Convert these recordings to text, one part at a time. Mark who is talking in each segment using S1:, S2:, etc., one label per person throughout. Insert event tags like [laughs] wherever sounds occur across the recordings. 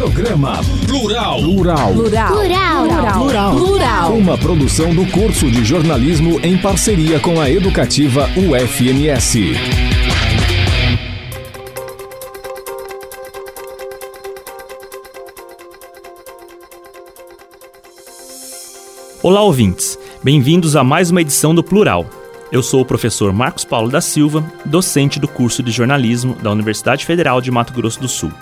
S1: Programa Plural.
S2: Plural.
S3: Plural.
S2: Plural.
S3: Plural. Plural.
S1: Uma produção do curso de jornalismo em parceria com a educativa UFMS.
S4: Olá, ouvintes. Bem-vindos a mais uma edição do Plural. Eu sou o professor Marcos Paulo da Silva, docente do curso de jornalismo da Universidade Federal de Mato Grosso do Sul.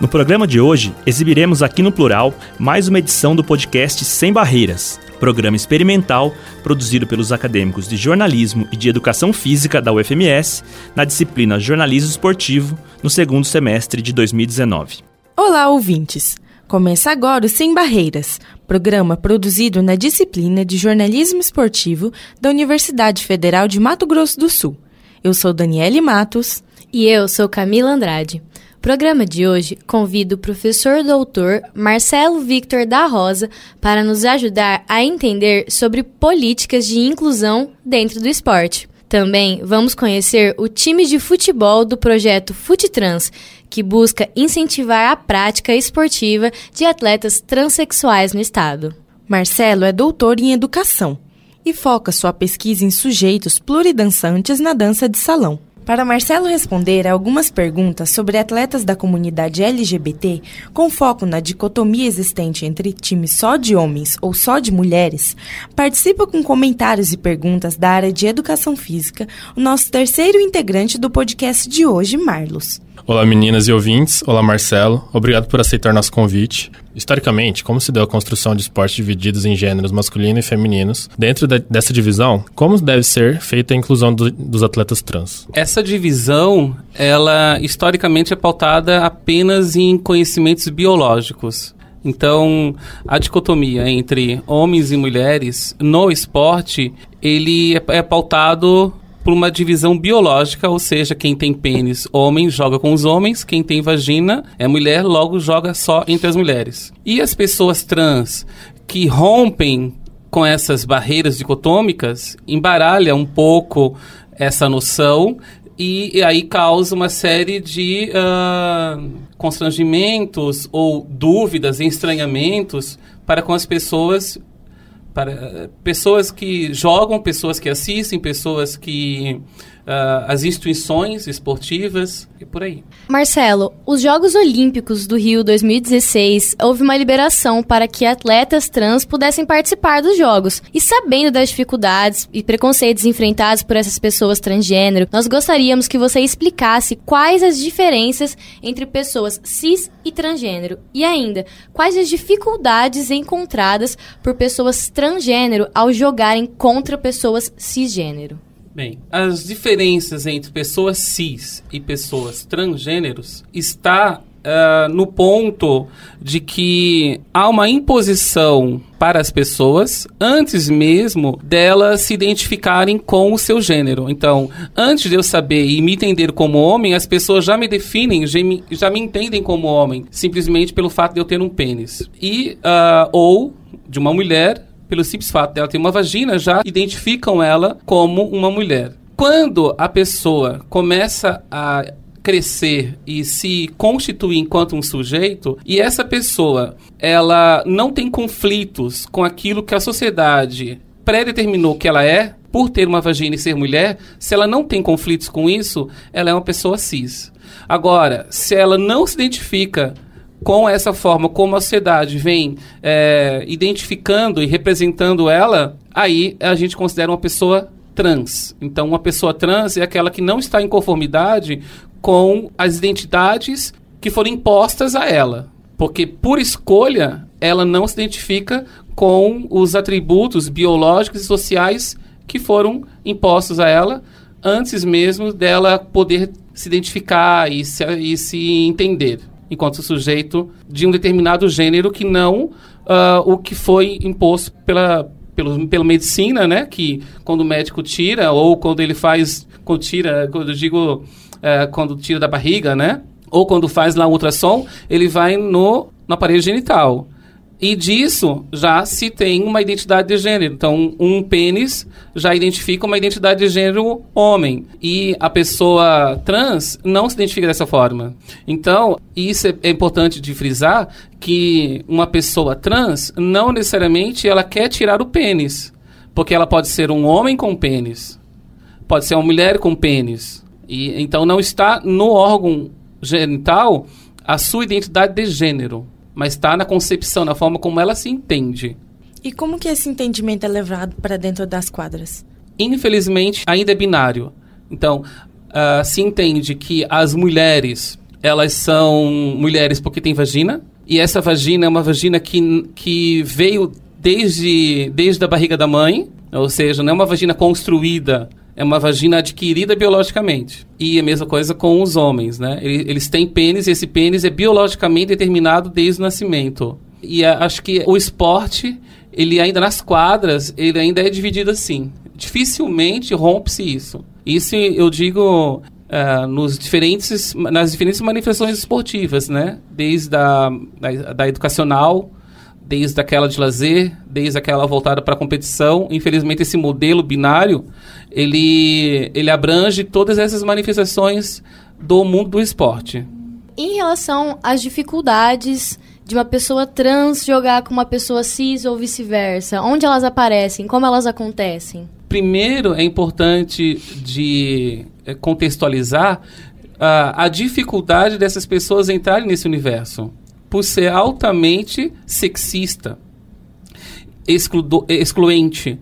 S4: No programa de hoje, exibiremos aqui no Plural mais uma edição do podcast Sem Barreiras, programa experimental produzido pelos acadêmicos de jornalismo e de educação física da UFMS na disciplina Jornalismo Esportivo no segundo semestre de 2019.
S2: Olá, ouvintes! Começa agora o Sem Barreiras, programa produzido na disciplina de jornalismo esportivo da Universidade Federal de Mato Grosso do Sul. Eu sou Daniele Matos.
S5: E eu sou Camila Andrade. Programa de hoje convido o professor doutor Marcelo Victor da Rosa para nos ajudar a entender sobre políticas de inclusão dentro do esporte. Também vamos conhecer o time de futebol do projeto FuteTrans, que busca incentivar a prática esportiva de atletas transexuais no estado.
S2: Marcelo é doutor em educação e foca sua pesquisa em sujeitos pluridançantes na dança de salão. Para Marcelo responder a algumas perguntas sobre atletas da comunidade LGBT, com foco na dicotomia existente entre time só de homens ou só de mulheres, participa com comentários e perguntas da área de educação física o nosso terceiro integrante do podcast de hoje, Marlos.
S6: Olá meninas e ouvintes, olá Marcelo, obrigado por aceitar nosso convite. Historicamente, como se deu a construção de esportes divididos em gêneros masculino e femininos? Dentro de, dessa divisão, como deve ser feita a inclusão do, dos atletas trans?
S7: Essa divisão, ela historicamente é pautada apenas em conhecimentos biológicos. Então, a dicotomia entre homens e mulheres no esporte, ele é, é pautado por uma divisão biológica, ou seja, quem tem pênis homem joga com os homens, quem tem vagina é mulher, logo joga só entre as mulheres. E as pessoas trans que rompem com essas barreiras dicotômicas embaralha um pouco essa noção e, e, aí causa uma série de uh, constrangimentos ou dúvidas, estranhamentos para com as pessoas para pessoas que jogam, pessoas que assistem, pessoas que uh, as instituições esportivas e por aí.
S5: Marcelo, os Jogos Olímpicos do Rio 2016 houve uma liberação para que atletas trans pudessem participar dos Jogos. E sabendo das dificuldades e preconceitos enfrentados por essas pessoas transgênero, nós gostaríamos que você explicasse quais as diferenças entre pessoas cis e transgênero e ainda quais as dificuldades encontradas por pessoas transgênero ao jogarem contra pessoas cisgênero.
S7: Bem, as diferenças entre pessoas cis e pessoas transgêneros está uh, no ponto de que há uma imposição para as pessoas antes mesmo delas se identificarem com o seu gênero. Então, antes de eu saber e me entender como homem, as pessoas já me definem, já me, já me entendem como homem, simplesmente pelo fato de eu ter um pênis. E, uh, ou de uma mulher pelo simples fato dela ter uma vagina, já identificam ela como uma mulher. Quando a pessoa começa a crescer e se constituir enquanto um sujeito e essa pessoa ela não tem conflitos com aquilo que a sociedade predeterminou que ela é por ter uma vagina e ser mulher, se ela não tem conflitos com isso, ela é uma pessoa cis. Agora, se ela não se identifica com essa forma como a sociedade vem é, identificando e representando ela, aí a gente considera uma pessoa trans. Então, uma pessoa trans é aquela que não está em conformidade com as identidades que foram impostas a ela. Porque, por escolha, ela não se identifica com os atributos biológicos e sociais que foram impostos a ela antes mesmo dela poder se identificar e se, e se entender enquanto sujeito de um determinado gênero que não uh, o que foi imposto pela, pelo, pela medicina, né? Que quando o médico tira, ou quando ele faz, quando tira, quando eu digo, uh, quando tira da barriga, né? Ou quando faz lá um ultrassom, ele vai no, no aparelho genital. E disso já se tem uma identidade de gênero. Então, um pênis já identifica uma identidade de gênero homem. E a pessoa trans não se identifica dessa forma. Então, isso é, é importante de frisar que uma pessoa trans não necessariamente ela quer tirar o pênis. Porque ela pode ser um homem com pênis. Pode ser uma mulher com pênis. E, então não está no órgão genital a sua identidade de gênero mas está na concepção, na forma como ela se entende.
S2: E como que esse entendimento é levado para dentro das quadras?
S7: Infelizmente, ainda é binário. Então, uh, se entende que as mulheres, elas são mulheres porque têm vagina, e essa vagina é uma vagina que, que veio desde, desde a barriga da mãe, ou seja, não é uma vagina construída é uma vagina adquirida biologicamente. E a mesma coisa com os homens, né? Eles têm pênis e esse pênis é biologicamente determinado desde o nascimento. E acho que o esporte, ele ainda nas quadras, ele ainda é dividido assim. Dificilmente rompe-se isso. Isso eu digo Uh, nos diferentes, nas diferentes manifestações esportivas, né? Desde a da, da educacional, desde aquela de lazer, desde aquela voltada para a competição. Infelizmente, esse modelo binário, ele, ele abrange todas essas manifestações do mundo do esporte.
S5: Em relação às dificuldades de uma pessoa trans jogar com uma pessoa cis ou vice-versa, onde elas aparecem, como elas acontecem?
S7: Primeiro, é importante de eh, contextualizar uh, a dificuldade dessas pessoas entrarem nesse universo por ser altamente sexista, exclu excluente.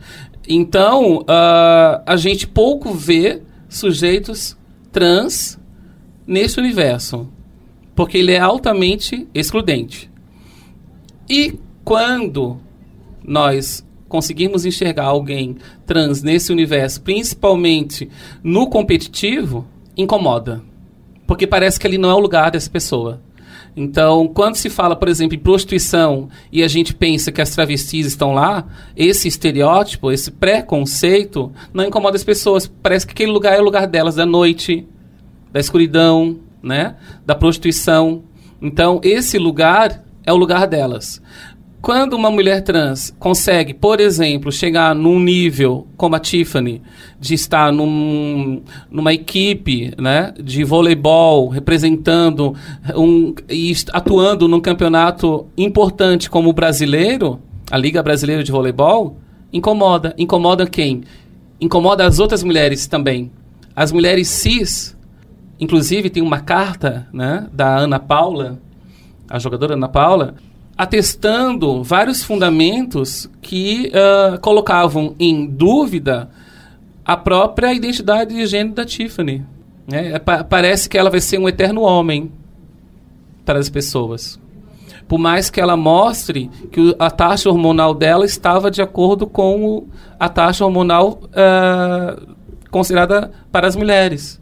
S7: Então, uh, a gente pouco vê sujeitos trans nesse universo, porque ele é altamente excludente. E quando nós conseguimos enxergar alguém trans nesse universo, principalmente no competitivo, incomoda. Porque parece que ali não é o lugar dessa pessoa. Então, quando se fala, por exemplo, em prostituição e a gente pensa que as travestis estão lá, esse estereótipo, esse preconceito, não incomoda as pessoas. Parece que aquele lugar é o lugar delas, da noite, da escuridão, né? da prostituição. Então, esse lugar é o lugar delas. Quando uma mulher trans consegue, por exemplo, chegar num nível como a Tiffany, de estar num, numa equipe né, de voleibol, representando um, e atuando num campeonato importante como o brasileiro, a Liga Brasileira de Voleibol, incomoda. Incomoda quem? Incomoda as outras mulheres também. As mulheres cis, inclusive tem uma carta né, da Ana Paula, a jogadora Ana Paula, atestando vários fundamentos que uh, colocavam em dúvida a própria identidade de gênero da Tiffany. Né? É, pa parece que ela vai ser um eterno homem para as pessoas. Por mais que ela mostre que a taxa hormonal dela estava de acordo com a taxa hormonal uh, considerada para as mulheres.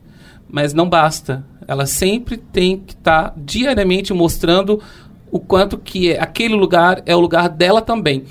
S7: Mas não basta. Ela sempre tem que estar tá diariamente mostrando o quanto que é, aquele lugar é o lugar dela também.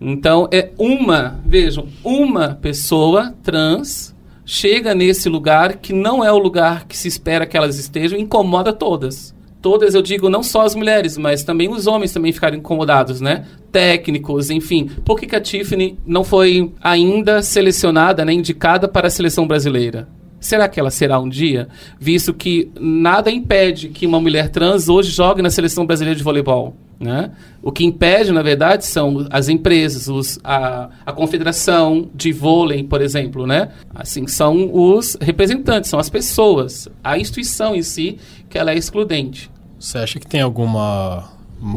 S7: Então, é uma, vejam, uma pessoa trans chega nesse lugar que não é o lugar que se espera que elas estejam, incomoda todas. Todas, eu digo, não só as mulheres, mas também os homens também ficaram incomodados, né? Técnicos, enfim. Por que, que a Tiffany não foi ainda selecionada, né, indicada para a seleção brasileira? Será que ela será um dia? Visto que nada impede que uma mulher trans hoje jogue na seleção brasileira de voleibol. Né? O que impede, na verdade, são as empresas, os, a, a confederação de vôlei, por exemplo, né? Assim, são os representantes, são as pessoas, a instituição em si, que ela é excludente.
S6: Você acha que tem alguma,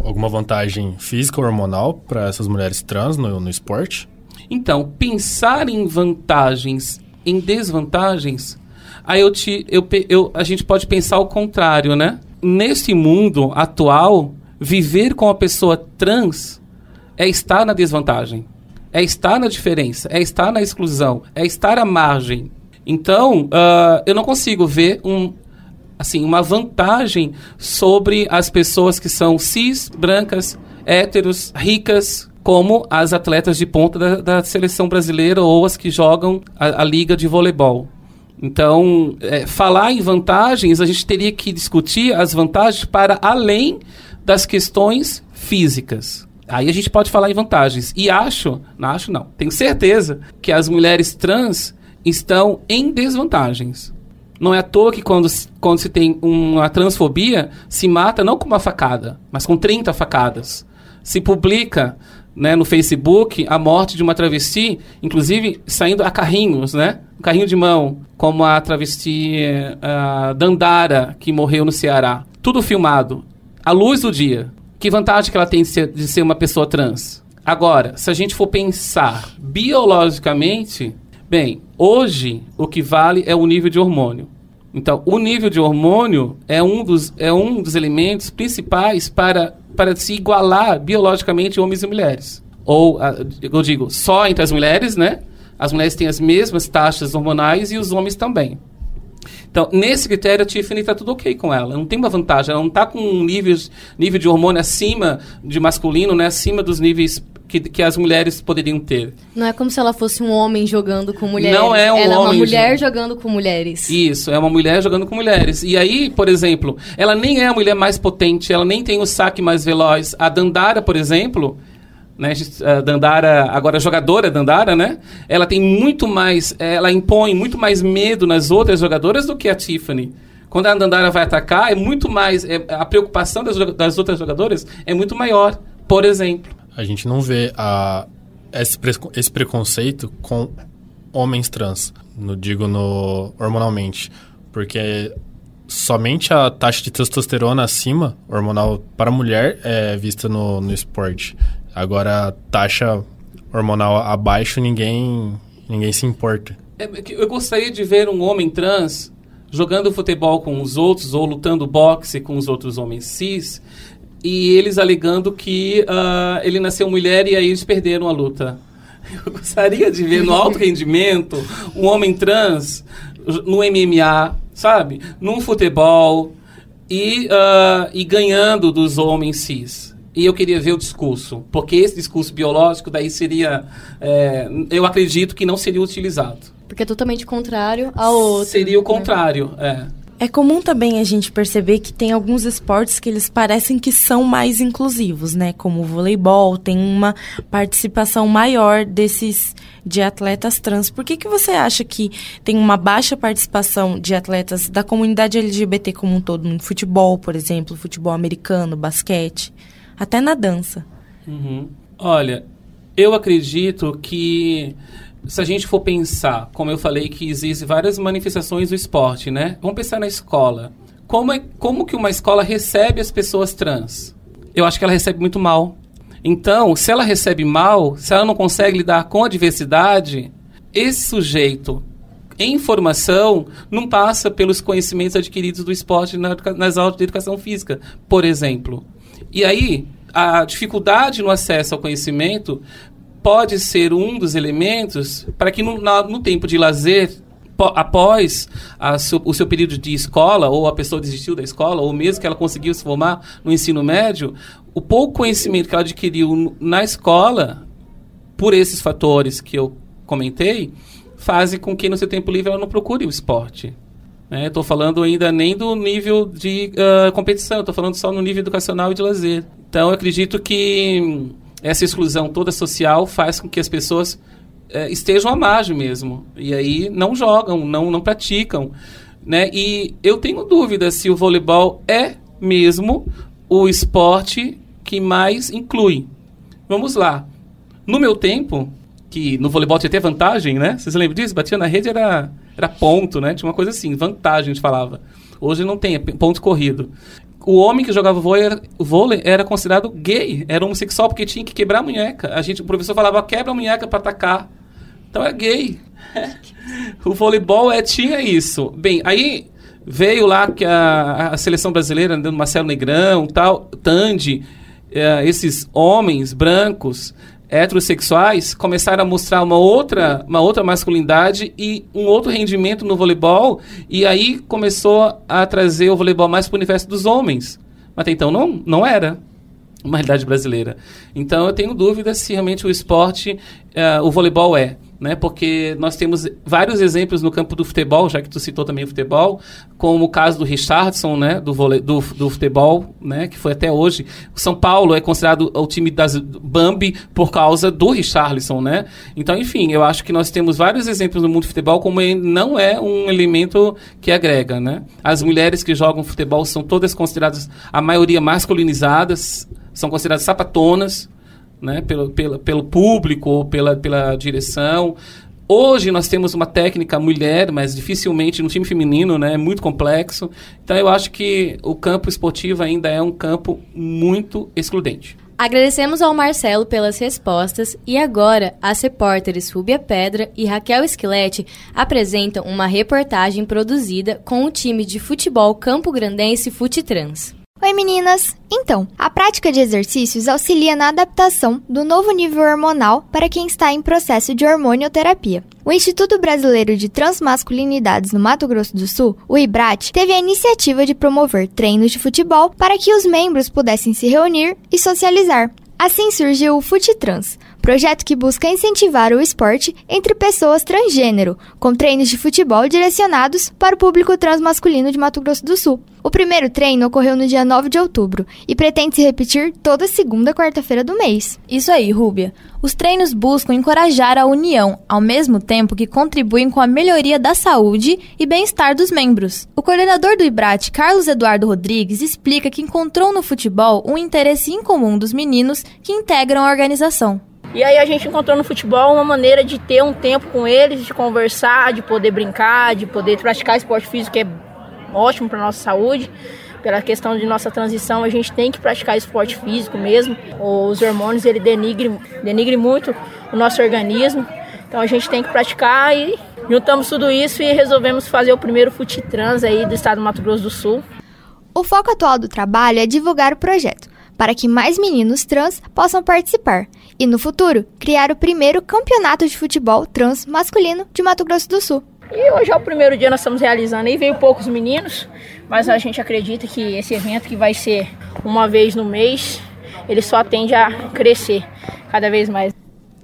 S6: alguma vantagem física ou hormonal para essas mulheres trans no, no esporte?
S7: Então, pensar em vantagens em desvantagens, aí eu te, eu, eu, a gente pode pensar o contrário, né? Nesse mundo atual, viver com a pessoa trans é estar na desvantagem, é estar na diferença, é estar na exclusão, é estar à margem. Então, uh, eu não consigo ver um, assim, uma vantagem sobre as pessoas que são cis, brancas, héteros, ricas, como as atletas de ponta da, da seleção brasileira ou as que jogam a, a liga de voleibol. Então, é, falar em vantagens, a gente teria que discutir as vantagens para além das questões físicas. Aí a gente pode falar em vantagens. E acho, não acho não, tenho certeza que as mulheres trans estão em desvantagens. Não é à toa que quando, quando se tem uma transfobia, se mata não com uma facada, mas com 30 facadas. Se publica né, no Facebook a morte de uma travesti, inclusive saindo a carrinhos, né? Carrinho de mão, como a travesti uh, Dandara, que morreu no Ceará. Tudo filmado, à luz do dia. Que vantagem que ela tem de ser, de ser uma pessoa trans? Agora, se a gente for pensar biologicamente, bem, hoje o que vale é o nível de hormônio. Então, o nível de hormônio é um dos, é um dos elementos principais para para se igualar biologicamente homens e mulheres. Ou, eu digo, só entre as mulheres, né? As mulheres têm as mesmas taxas hormonais e os homens também. Então, nesse critério, a Tiffany está tudo ok com ela. Não tem uma vantagem. Ela não está com um nível, nível de hormônio acima de masculino, né? acima dos níveis que, que, as mulheres poderiam ter.
S5: Não é como se ela fosse um homem jogando com mulheres.
S7: Não é um
S5: ela
S7: homem.
S5: é uma mulher jogando com mulheres.
S7: Isso, é uma mulher jogando com mulheres. E aí, por exemplo, ela nem é a mulher mais potente, ela nem tem o saque mais veloz. A Dandara, por exemplo, né, a Dandara, agora jogadora Dandara, né? Ela tem muito mais, ela impõe muito mais medo nas outras jogadoras do que a Tiffany. Quando a Dandara vai atacar, é muito mais, é, a preocupação das, das outras jogadoras é muito maior, por exemplo
S6: a gente não vê a, esse, esse preconceito com homens trans, no, digo no hormonalmente, porque somente a taxa de testosterona acima, hormonal para mulher, é vista no, no esporte. Agora, a taxa hormonal abaixo, ninguém, ninguém se importa.
S7: É, eu gostaria de ver um homem trans jogando futebol com os outros ou lutando boxe com os outros homens cis e eles alegando que uh, ele nasceu mulher e aí eles perderam a luta. [laughs] Eu gostaria de ver no alto rendimento um homem trans no MMA, sabe? Num futebol e, uh, e ganhando dos homens cis. E eu queria ver o discurso, porque esse discurso biológico daí seria, é, eu acredito que não seria utilizado.
S5: Porque é totalmente contrário ao outro.
S7: Seria o né? contrário, é.
S2: É comum também a gente perceber que tem alguns esportes que eles parecem que são mais inclusivos, né? Como o voleibol, tem uma participação maior desses de atletas trans. Por que, que você acha que tem uma baixa participação de atletas da comunidade LGBT como um todo, no futebol, por exemplo, futebol americano, basquete, até na dança?
S7: Uhum. Olha, eu acredito que se a gente for pensar, como eu falei que existem várias manifestações do esporte, né? Vamos pensar na escola. Como, é, como que uma escola recebe as pessoas trans? Eu acho que ela recebe muito mal. Então, se ela recebe mal, se ela não consegue lidar com a diversidade, esse sujeito em formação não passa pelos conhecimentos adquiridos do esporte na, nas aulas de educação física, por exemplo. E aí, a dificuldade no acesso ao conhecimento pode ser um dos elementos para que no, na, no tempo de lazer após seu, o seu período de escola, ou a pessoa desistiu da escola, ou mesmo que ela conseguiu se formar no ensino médio, o pouco conhecimento que ela adquiriu na escola, por esses fatores que eu comentei, fazem com que no seu tempo livre ela não procure o esporte. Estou né? falando ainda nem do nível de uh, competição, estou falando só no nível educacional e de lazer. Então, eu acredito que essa exclusão toda social faz com que as pessoas é, estejam à margem mesmo. E aí não jogam, não, não praticam. Né? E eu tenho dúvida se o voleibol é mesmo o esporte que mais inclui. Vamos lá. No meu tempo, que no voleibol tinha até vantagem, né? Vocês lembram disso? Batia na rede era, era ponto, né? Tinha uma coisa assim, vantagem, a gente falava. Hoje não tem, é ponto corrido o homem que jogava vôlei era, considerado gay, era homossexual porque tinha que quebrar a munheca. A gente, o professor falava, quebra a munheca para atacar. Então é gay. [laughs] o voleibol é, tinha isso. Bem, aí veio lá que a, a seleção brasileira, né, Marcelo Negrão, tal, Tandy, é, esses homens brancos heterossexuais começaram a mostrar uma outra, uma outra masculinidade e um outro rendimento no voleibol, e aí começou a trazer o voleibol mais para o universo dos homens. Mas até então não, não era uma realidade brasileira. Então eu tenho dúvida se realmente o esporte, uh, o voleibol é, né? Porque nós temos vários exemplos no campo do futebol, já que tu citou também o futebol, como o caso do Richardson, né? Do, vôlei, do, do futebol, né? Que foi até hoje. O São Paulo é considerado o time das Bambi por causa do Richarlison, né? Então, enfim, eu acho que nós temos vários exemplos no mundo do futebol como não é um elemento que agrega, né? As mulheres que jogam futebol são todas consideradas, a maioria masculinizadas, são consideradas sapatonas, né, pelo, pelo, pelo público ou pela, pela direção. Hoje nós temos uma técnica mulher, mas dificilmente no time feminino, né? É muito complexo. Então eu acho que o campo esportivo ainda é um campo muito excludente.
S5: Agradecemos ao Marcelo pelas respostas e agora as repórteres Rúbia Pedra e Raquel Esquilete apresentam uma reportagem produzida com o time de futebol Campo Grandense Futetrans.
S3: Oi meninas! Então, a prática de exercícios auxilia na adaptação do novo nível hormonal para quem está em processo de hormonioterapia. O Instituto Brasileiro de Transmasculinidades no Mato Grosso do Sul, o IBRAT, teve a iniciativa de promover treinos de futebol para que os membros pudessem se reunir e socializar. Assim surgiu o FuteTrans, projeto que busca incentivar o esporte entre pessoas transgênero, com treinos de futebol direcionados para o público transmasculino de Mato Grosso do Sul. O primeiro treino ocorreu no dia 9 de outubro e pretende se repetir toda segunda quarta-feira do mês.
S8: Isso aí, Rúbia. Os treinos buscam encorajar a união, ao mesmo tempo que contribuem com a melhoria da saúde e bem-estar dos membros. O coordenador do IBRAT, Carlos Eduardo Rodrigues, explica que encontrou no futebol um interesse incomum dos meninos que integram a organização.
S9: E aí a gente encontrou no futebol uma maneira de ter um tempo com eles, de conversar, de poder brincar, de poder praticar esporte físico, que é ótimo para nossa saúde. Pela questão de nossa transição, a gente tem que praticar esporte físico mesmo. Os hormônios ele denigre, denigre muito o nosso organismo. Então a gente tem que praticar e juntamos tudo isso e resolvemos fazer o primeiro Futitrans aí do estado do Mato Grosso do Sul.
S3: O foco atual do trabalho é divulgar o projeto, para que mais meninos trans possam participar e, no futuro, criar o primeiro campeonato de futebol trans masculino de Mato Grosso do Sul.
S9: E hoje é o primeiro dia nós estamos realizando e veio poucos meninos, mas a gente acredita que esse evento que vai ser uma vez no mês, ele só tende a crescer cada vez mais.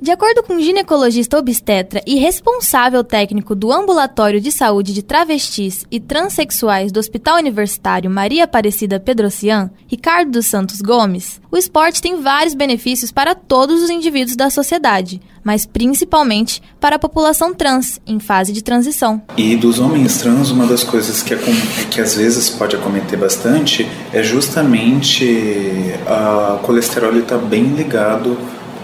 S8: De acordo com o ginecologista obstetra e responsável técnico do Ambulatório de Saúde de Travestis e Transsexuais do Hospital Universitário Maria Aparecida Pedrocian, Ricardo dos Santos Gomes, o esporte tem vários benefícios para todos os indivíduos da sociedade, mas principalmente para a população trans em fase de transição.
S10: E dos homens trans, uma das coisas que, que às vezes pode acometer bastante é justamente a colesterol está bem ligado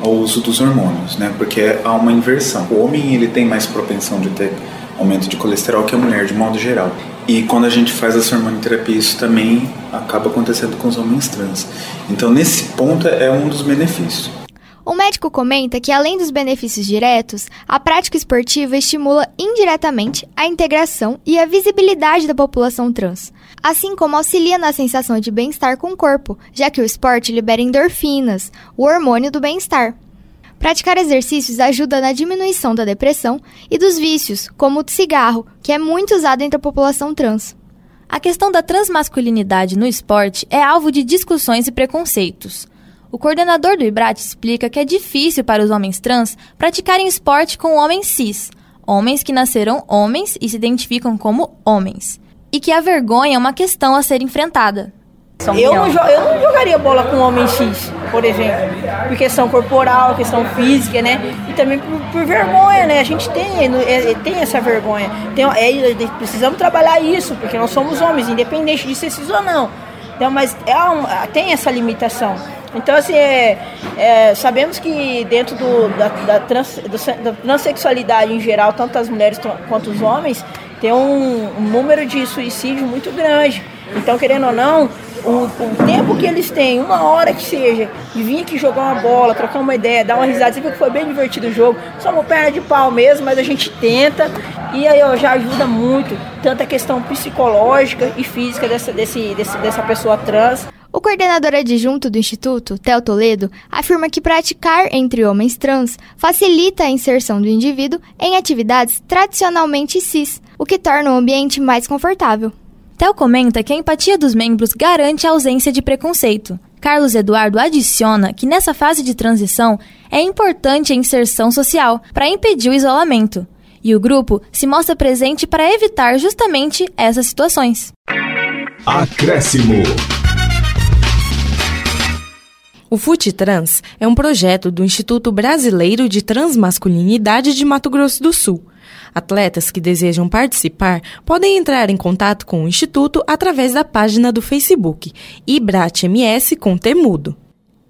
S10: ao uso dos hormônios, né? Porque há uma inversão. O homem ele tem mais propensão de ter aumento de colesterol que a mulher de modo geral. E quando a gente faz essa hormonioterapia, isso também acaba acontecendo com os homens trans. Então, nesse ponto é um dos benefícios.
S3: O médico comenta que, além dos benefícios diretos, a prática esportiva estimula indiretamente a integração e a visibilidade da população trans, assim como auxilia na sensação de bem-estar com o corpo, já que o esporte libera endorfinas, o hormônio do bem-estar. Praticar exercícios ajuda na diminuição da depressão e dos vícios, como o cigarro, que é muito usado entre a população trans.
S8: A questão da transmasculinidade no esporte é alvo de discussões e preconceitos. O coordenador do IBRAT explica que é difícil para os homens trans praticarem esporte com homens cis, homens que nasceram homens e se identificam como homens, e que a vergonha é uma questão a ser enfrentada.
S9: Eu não, eu não jogaria bola com homem cis, por exemplo, por questão corporal, questão física, né? E também por, por vergonha, né? A gente tem, é, é, tem essa vergonha. Tem, é, precisamos trabalhar isso, porque nós somos homens, independente de ser cis ou não. Então, mas é tem essa limitação. Então, assim, é, é, sabemos que dentro do, da, da, trans, do, da transexualidade em geral, tanto as mulheres quanto os homens, tem um, um número de suicídio muito grande. Então, querendo ou não, o, o, tempo que eles têm, uma hora que seja, de vir aqui jogar uma bola, trocar uma ideia, dar uma risada, você viu que foi bem divertido o jogo, só uma perna de pau mesmo, mas a gente tenta e aí ó, já ajuda muito, tanto a questão psicológica e física dessa, desse, desse, dessa pessoa trans.
S3: O coordenador adjunto do Instituto, Theo Toledo, afirma que praticar entre homens trans facilita a inserção do indivíduo em atividades tradicionalmente cis, o que torna o ambiente mais confortável.
S8: Theo comenta que a empatia dos membros garante a ausência de preconceito. Carlos Eduardo adiciona que nessa fase de transição é importante a inserção social para impedir o isolamento. E o grupo se mostra presente para evitar justamente essas situações.
S1: Acréscimo.
S2: O FUTITRANS é um projeto do Instituto Brasileiro de Transmasculinidade de Mato Grosso do Sul. Atletas que desejam participar podem entrar em contato com o Instituto através da página do Facebook IBRATMS com Temudo.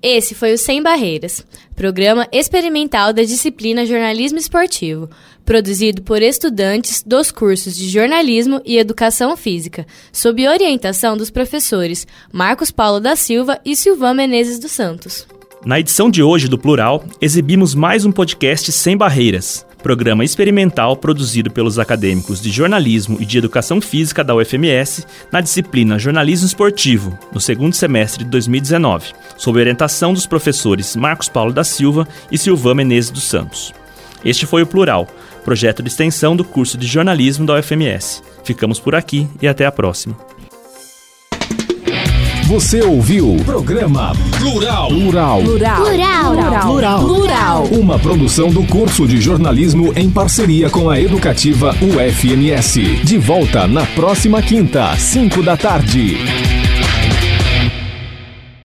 S5: Esse foi o Sem Barreiras, programa experimental da disciplina Jornalismo Esportivo, produzido por estudantes dos cursos de Jornalismo e Educação Física, sob orientação dos professores Marcos Paulo da Silva e Silvan Menezes dos Santos.
S4: Na edição de hoje do Plural, exibimos mais um podcast Sem Barreiras, programa experimental produzido pelos acadêmicos de jornalismo e de educação física da UFMS na disciplina Jornalismo Esportivo, no segundo semestre de 2019, sob orientação dos professores Marcos Paulo da Silva e Silvan Menezes dos Santos. Este foi o Plural, projeto de extensão do curso de jornalismo da UFMS. Ficamos por aqui e até a próxima.
S1: Você ouviu o programa Plural. Plural.
S11: Plural. Plural.
S1: Plural.
S11: Plural.
S1: Uma produção do curso de jornalismo em parceria com a educativa UFMS. De volta na próxima quinta, 5 da tarde.